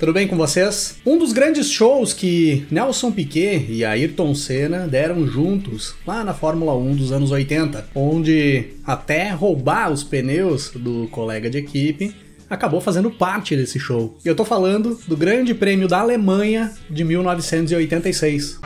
Tudo bem com vocês? Um dos grandes shows que Nelson Piquet e Ayrton Senna deram juntos lá na Fórmula 1 dos anos 80, onde até roubar os pneus do colega de equipe acabou fazendo parte desse show. E eu tô falando do Grande Prêmio da Alemanha de 1986.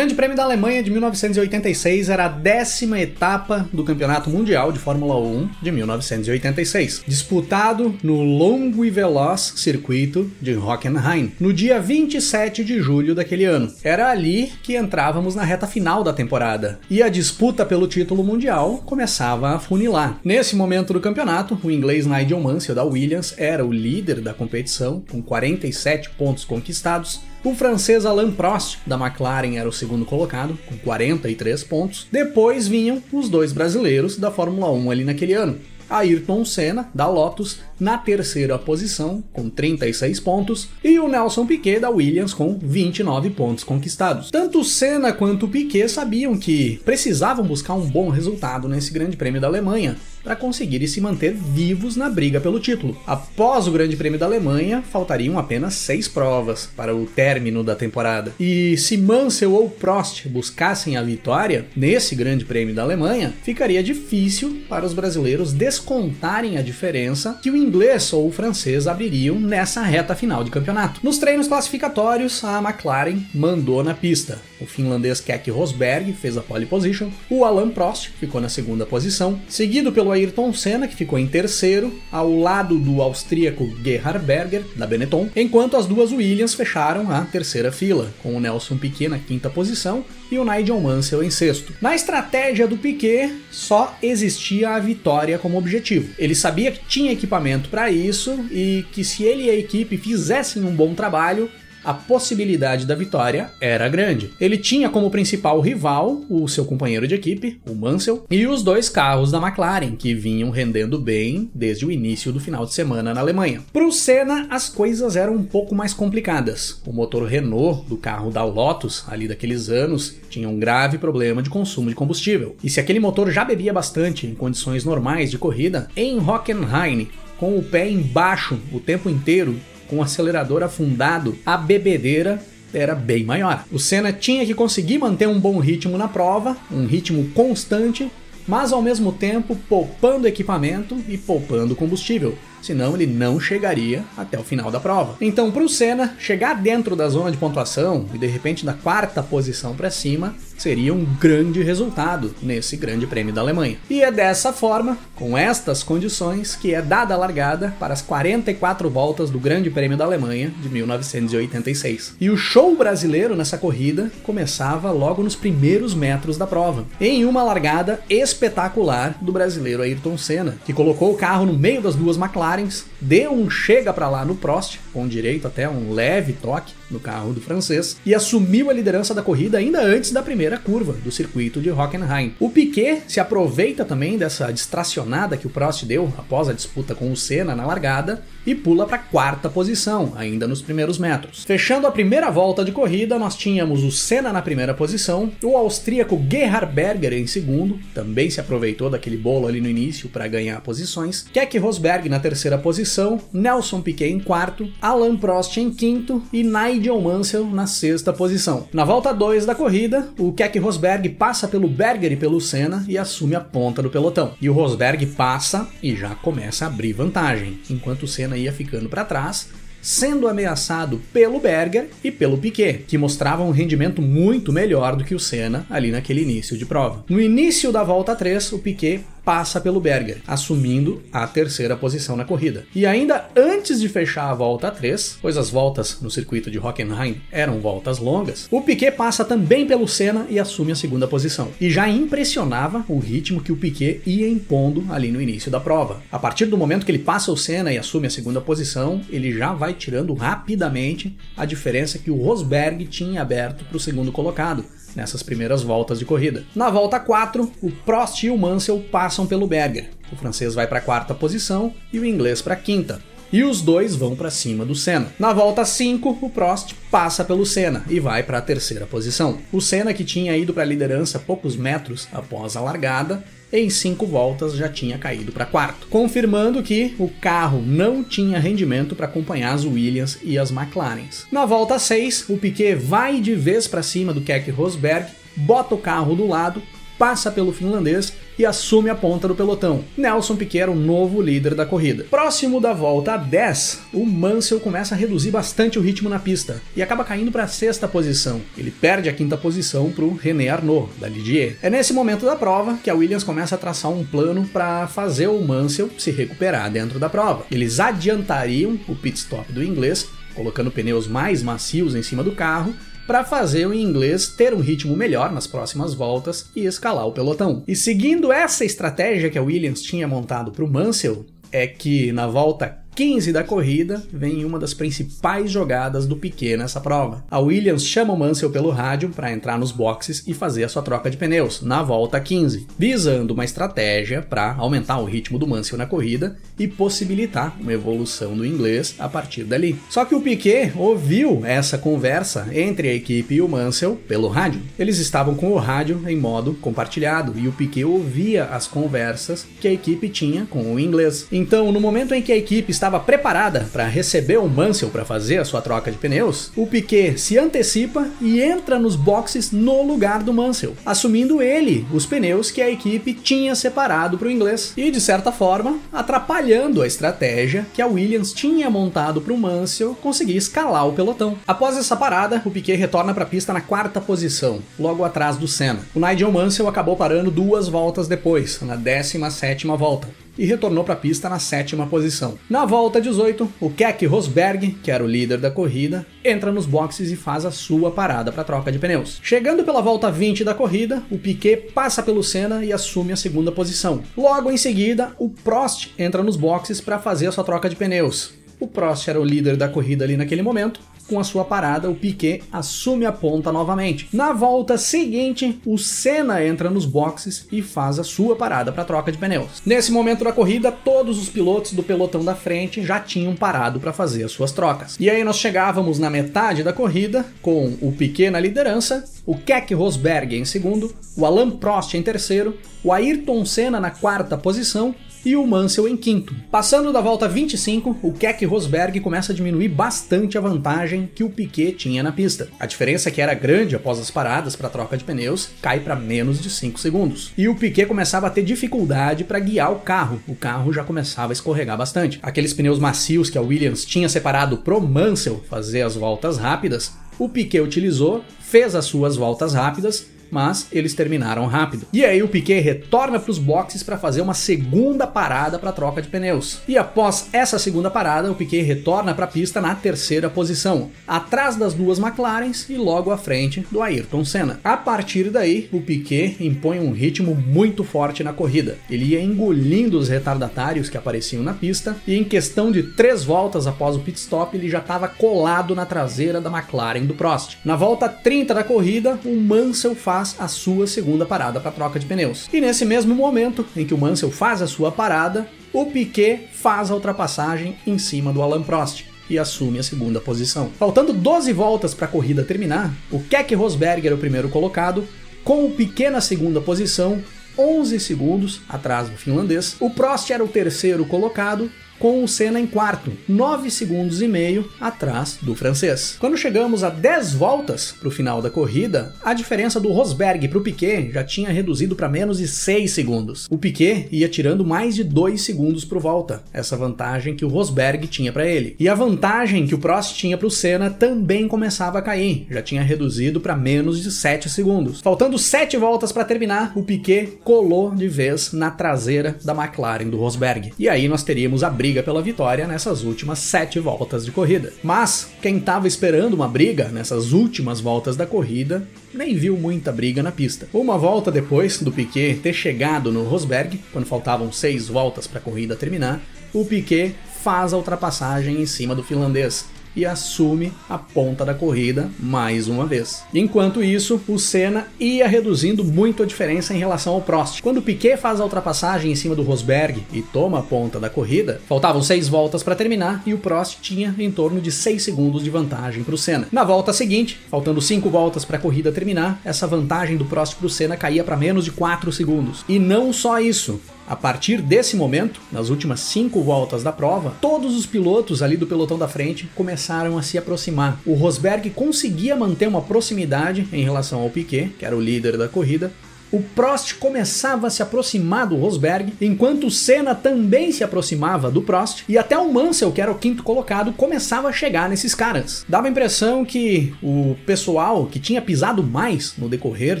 Grande Prêmio da Alemanha de 1986 era a décima etapa do Campeonato Mundial de Fórmula 1 de 1986, disputado no longo e veloz circuito de Hockenheim, no dia 27 de julho daquele ano. Era ali que entrávamos na reta final da temporada, e a disputa pelo título mundial começava a funilar. Nesse momento do campeonato, o inglês Nigel Mansell da Williams era o líder da competição, com 47 pontos conquistados, o francês Alain Prost, da McLaren, era o segundo colocado, com 43 pontos. Depois vinham os dois brasileiros da Fórmula 1 ali naquele ano. Ayrton Senna, da Lotus, na terceira posição, com 36 pontos, e o Nelson Piquet, da Williams, com 29 pontos conquistados. Tanto Senna quanto Piquet sabiam que precisavam buscar um bom resultado nesse Grande Prêmio da Alemanha, para conseguirem se manter vivos na briga pelo título. Após o Grande Prêmio da Alemanha, faltariam apenas seis provas para o término da temporada. E se Mansell ou Prost buscassem a vitória nesse Grande Prêmio da Alemanha, ficaria difícil para os brasileiros descontarem a diferença que o inglês ou o francês abririam nessa reta final de campeonato. Nos treinos classificatórios, a McLaren mandou na pista. O finlandês Keck Rosberg fez a pole position, o Alain Prost ficou na segunda posição, seguido pelo Ayrton Senna, que ficou em terceiro, ao lado do austríaco Gerhard Berger, da Benetton, enquanto as duas Williams fecharam a terceira fila, com o Nelson Piquet na quinta posição e o Nigel Mansell em sexto. Na estratégia do Piquet, só existia a vitória como objetivo. Ele sabia que tinha equipamento para isso e que se ele e a equipe fizessem um bom trabalho, a possibilidade da vitória era grande. Ele tinha como principal rival o seu companheiro de equipe, o Mansell, e os dois carros da McLaren, que vinham rendendo bem desde o início do final de semana na Alemanha. Para o Senna, as coisas eram um pouco mais complicadas. O motor Renault do carro da Lotus, ali daqueles anos, tinha um grave problema de consumo de combustível. E se aquele motor já bebia bastante em condições normais de corrida, em Hockenheim, com o pé embaixo o tempo inteiro, com o acelerador afundado, a bebedeira era bem maior. O Senna tinha que conseguir manter um bom ritmo na prova, um ritmo constante, mas ao mesmo tempo poupando equipamento e poupando combustível, senão ele não chegaria até o final da prova. Então, para o Senna chegar dentro da zona de pontuação e de repente da quarta posição para cima seria um grande resultado nesse Grande Prêmio da Alemanha. E é dessa forma, com estas condições, que é dada a largada para as 44 voltas do Grande Prêmio da Alemanha de 1986. E o show brasileiro nessa corrida começava logo nos primeiros metros da prova, em uma largada espetacular do brasileiro Ayrton Senna, que colocou o carro no meio das duas McLarens, deu um chega para lá no Prost, com direito até um leve toque no carro do francês, e assumiu a liderança da corrida ainda antes da primeira curva do circuito de Hockenheim. O Piquet se aproveita também dessa distracionada que o Prost deu após a disputa com o Senna na largada e pula para a quarta posição, ainda nos primeiros metros. Fechando a primeira volta de corrida, nós tínhamos o Senna na primeira posição, o austríaco Gerhard Berger em segundo, também se aproveitou daquele bolo ali no início para ganhar posições, Keck Rosberg na terceira posição, Nelson Piquet em quarto, Alain Prost em quinto e Nigel Mansell na sexta posição. Na volta 2 da corrida, o Keck Rosberg passa pelo Berger e pelo Senna e assume a ponta do pelotão. E o Rosberg passa e já começa a abrir vantagem, enquanto o Senna ia ficando para trás, sendo ameaçado pelo Berger e pelo Piquet, que mostravam um rendimento muito melhor do que o Senna ali naquele início de prova. No início da volta 3, o Piquet passa pelo Berger, assumindo a terceira posição na corrida. E ainda antes de fechar a volta 3, pois as voltas no circuito de Hockenheim eram voltas longas, o Piquet passa também pelo Senna e assume a segunda posição. E já impressionava o ritmo que o Piquet ia impondo ali no início da prova. A partir do momento que ele passa o Senna e assume a segunda posição, ele já vai tirando rapidamente a diferença que o Rosberg tinha aberto para o segundo colocado nessas primeiras voltas de corrida. Na volta 4, o Prost e o Mansell passam pelo Berger. O francês vai para a quarta posição e o inglês para a quinta. E os dois vão para cima do Senna. Na volta 5, o Prost passa pelo Senna e vai para a terceira posição. O Senna, que tinha ido para a liderança poucos metros após a largada, em cinco voltas já tinha caído para quarto, confirmando que o carro não tinha rendimento para acompanhar as Williams e as McLarens. Na volta 6, o Piquet vai de vez para cima do Keck Rosberg, bota o carro do lado passa pelo finlandês e assume a ponta do pelotão. Nelson Piquet era o novo líder da corrida. Próximo da volta 10, o Mansell começa a reduzir bastante o ritmo na pista e acaba caindo para a sexta posição. Ele perde a quinta posição para o René Arnaud, da Ligier. É nesse momento da prova que a Williams começa a traçar um plano para fazer o Mansell se recuperar dentro da prova. Eles adiantariam o pit stop do inglês colocando pneus mais macios em cima do carro para fazer o inglês ter um ritmo melhor nas próximas voltas e escalar o pelotão. E seguindo essa estratégia que a Williams tinha montado para o Mansell, é que na volta 15 da corrida vem uma das principais jogadas do Piquet nessa prova. A Williams chama o Mansell pelo rádio para entrar nos boxes e fazer a sua troca de pneus na volta 15, visando uma estratégia para aumentar o ritmo do Mansell na corrida e possibilitar uma evolução do inglês a partir dali. Só que o Piquet ouviu essa conversa entre a equipe e o Mansell pelo rádio. Eles estavam com o rádio em modo compartilhado e o Piquet ouvia as conversas que a equipe tinha com o inglês. Então, no momento em que a equipe estava preparada para receber o Mansell para fazer a sua troca de pneus, o Piquet se antecipa e entra nos boxes no lugar do Mansell, assumindo ele os pneus que a equipe tinha separado para o inglês e, de certa forma, atrapalhando a estratégia que a Williams tinha montado para o Mansell conseguir escalar o pelotão. Após essa parada, o Piquet retorna para a pista na quarta posição, logo atrás do Senna. O Nigel Mansell acabou parando duas voltas depois, na 17 sétima volta e retornou para a pista na sétima posição. Na volta 18, o Keck Rosberg, que era o líder da corrida, entra nos boxes e faz a sua parada para troca de pneus. Chegando pela volta 20 da corrida, o Piquet passa pelo Senna e assume a segunda posição. Logo em seguida, o Prost entra nos boxes para fazer a sua troca de pneus. O Prost era o líder da corrida ali naquele momento com a sua parada, o Piquet assume a ponta novamente. Na volta seguinte, o Senna entra nos boxes e faz a sua parada para troca de pneus. Nesse momento da corrida, todos os pilotos do pelotão da frente já tinham parado para fazer as suas trocas. E aí nós chegávamos na metade da corrida, com o Piquet na liderança, o Keck Rosberg em segundo, o Alain Prost em terceiro, o Ayrton Senna na quarta posição e o Mansell em quinto. Passando da volta 25, o Keck Rosberg começa a diminuir bastante a vantagem que o Piquet tinha na pista. A diferença que era grande após as paradas para troca de pneus cai para menos de 5 segundos. E o Piquet começava a ter dificuldade para guiar o carro. O carro já começava a escorregar bastante. Aqueles pneus macios que a Williams tinha separado pro Mansell fazer as voltas rápidas, o Piquet utilizou, fez as suas voltas rápidas mas eles terminaram rápido. E aí o Piquet retorna para os boxes para fazer uma segunda parada para troca de pneus. E após essa segunda parada, o Piquet retorna para a pista na terceira posição, atrás das duas McLarens e logo à frente do Ayrton Senna. A partir daí, o Piquet impõe um ritmo muito forte na corrida. Ele ia engolindo os retardatários que apareciam na pista e em questão de três voltas após o pit stop, ele já estava colado na traseira da McLaren do Prost. Na volta 30 da corrida, o Mansell faz faz a sua segunda parada para troca de pneus. E nesse mesmo momento em que o Mansell faz a sua parada, o Piquet faz a ultrapassagem em cima do Alan Prost e assume a segunda posição. Faltando 12 voltas para a corrida terminar, o Keck Rosberg era o primeiro colocado, com o Piquet na segunda posição, 11 segundos atrás do finlandês. O Prost era o terceiro colocado com o Senna em quarto, 9 segundos e meio atrás do francês. Quando chegamos a 10 voltas para o final da corrida, a diferença do Rosberg para o Piquet já tinha reduzido para menos de 6 segundos. O Piquet ia tirando mais de 2 segundos por volta, essa vantagem que o Rosberg tinha para ele. E a vantagem que o Prost tinha para o Senna também começava a cair, já tinha reduzido para menos de 7 segundos. Faltando 7 voltas para terminar, o Piquet colou de vez na traseira da McLaren do Rosberg. E aí nós teríamos a briga briga pela vitória nessas últimas sete voltas de corrida. Mas quem estava esperando uma briga nessas últimas voltas da corrida nem viu muita briga na pista. Uma volta depois do Piquet ter chegado no Rosberg, quando faltavam seis voltas para a corrida terminar, o Piquet faz a ultrapassagem em cima do finlandês e assume a ponta da corrida mais uma vez. Enquanto isso, o Senna ia reduzindo muito a diferença em relação ao Prost. Quando Piquet faz a ultrapassagem em cima do Rosberg e toma a ponta da corrida, faltavam seis voltas para terminar e o Prost tinha em torno de 6 segundos de vantagem para o Senna. Na volta seguinte, faltando 5 voltas para a corrida terminar, essa vantagem do Prost para o Senna caía para menos de 4 segundos. E não só isso, a partir desse momento, nas últimas cinco voltas da prova, todos os pilotos ali do pelotão da frente começaram a se aproximar. O Rosberg conseguia manter uma proximidade em relação ao Piquet, que era o líder da corrida, o Prost começava a se aproximar do Rosberg, enquanto o Senna também se aproximava do Prost, e até o Mansell, que era o quinto colocado, começava a chegar nesses caras. Dava a impressão que o pessoal que tinha pisado mais no decorrer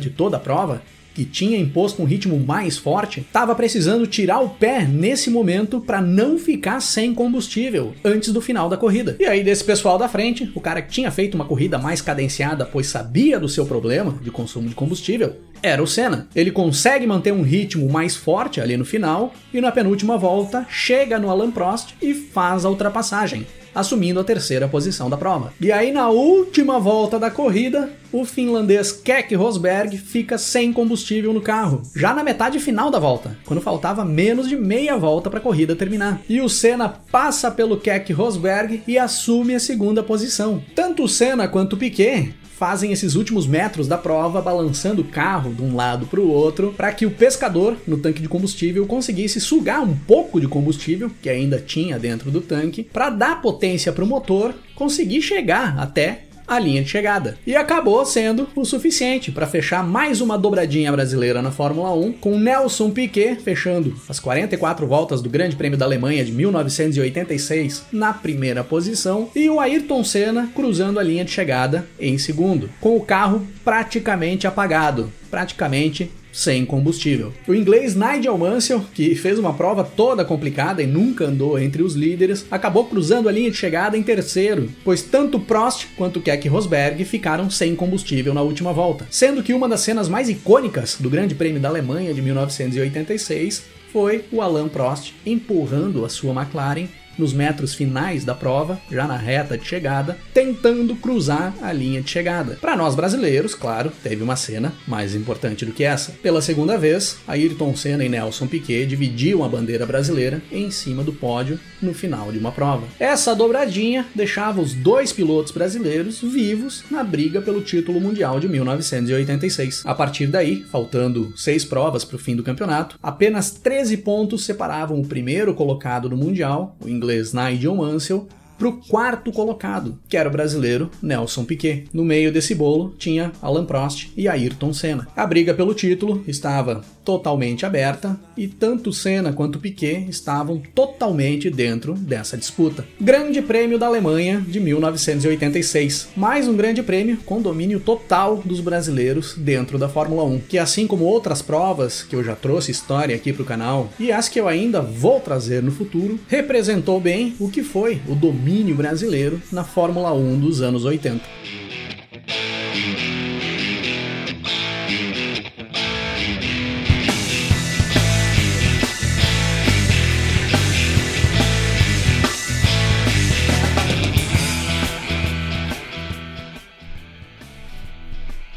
de toda a prova que tinha imposto um ritmo mais forte, estava precisando tirar o pé nesse momento para não ficar sem combustível antes do final da corrida. E aí, desse pessoal da frente, o cara que tinha feito uma corrida mais cadenciada, pois sabia do seu problema de consumo de combustível, era o Senna. Ele consegue manter um ritmo mais forte ali no final e na penúltima volta chega no Alan Prost e faz a ultrapassagem assumindo a terceira posição da prova. E aí, na última volta da corrida, o finlandês Keck Rosberg fica sem combustível no carro, já na metade final da volta, quando faltava menos de meia volta para a corrida terminar. E o Senna passa pelo Keck Rosberg e assume a segunda posição. Tanto o Senna quanto o Piquet fazem esses últimos metros da prova balançando o carro de um lado para o outro, para que o pescador no tanque de combustível conseguisse sugar um pouco de combustível que ainda tinha dentro do tanque, para dar potência para o motor conseguir chegar até a linha de chegada. E acabou sendo o suficiente para fechar mais uma dobradinha brasileira na Fórmula 1, com Nelson Piquet fechando as 44 voltas do Grande Prêmio da Alemanha de 1986 na primeira posição e o Ayrton Senna cruzando a linha de chegada em segundo, com o carro praticamente apagado, praticamente sem combustível. O inglês Nigel Mansell, que fez uma prova toda complicada e nunca andou entre os líderes, acabou cruzando a linha de chegada em terceiro, pois tanto Prost quanto Keck Rosberg ficaram sem combustível na última volta. Sendo que uma das cenas mais icônicas do Grande Prêmio da Alemanha de 1986 foi o Alain Prost empurrando a sua McLaren nos metros finais da prova, já na reta de chegada, tentando cruzar a linha de chegada. Para nós brasileiros, claro, teve uma cena mais importante do que essa. Pela segunda vez, Ayrton Senna e Nelson Piquet dividiam a bandeira brasileira em cima do pódio no final de uma prova. Essa dobradinha deixava os dois pilotos brasileiros vivos na briga pelo título mundial de 1986. A partir daí, faltando seis provas para o fim do campeonato, apenas 13 pontos separavam o primeiro colocado no mundial, o inglês inglês Nigel Mansell para o quarto colocado, que era o brasileiro Nelson Piquet. No meio desse bolo tinha Alan Prost e Ayrton Senna. A briga pelo título estava totalmente aberta e tanto Senna quanto Piquet estavam totalmente dentro dessa disputa. Grande Prêmio da Alemanha de 1986. Mais um grande prêmio com domínio total dos brasileiros dentro da Fórmula 1, que assim como outras provas que eu já trouxe história aqui para o canal e as que eu ainda vou trazer no futuro, representou bem o que foi o domínio domínio brasileiro na Fórmula 1 dos anos 80.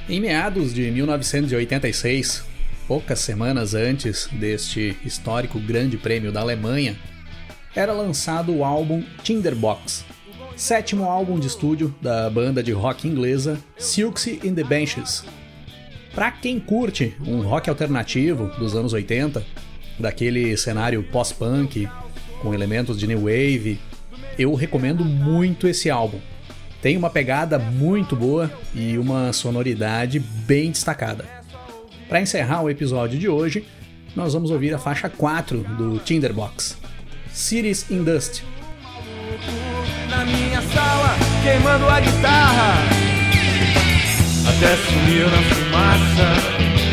Em meados de 1986, poucas semanas antes deste histórico Grande Prêmio da Alemanha, era lançado o álbum Tinderbox, sétimo álbum de estúdio da banda de rock inglesa Silksy in the Benches. Para quem curte um rock alternativo dos anos 80, daquele cenário pós-punk, com elementos de new wave. Eu recomendo muito esse álbum. Tem uma pegada muito boa e uma sonoridade bem destacada. Para encerrar o episódio de hoje, nós vamos ouvir a faixa 4 do Tinderbox, Cities in Dust. Na minha sala, queimando a guitarra, até sumiu na fumaça.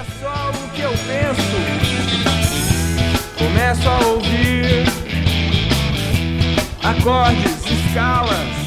É só o que eu penso. Começo a ouvir acordes, escalas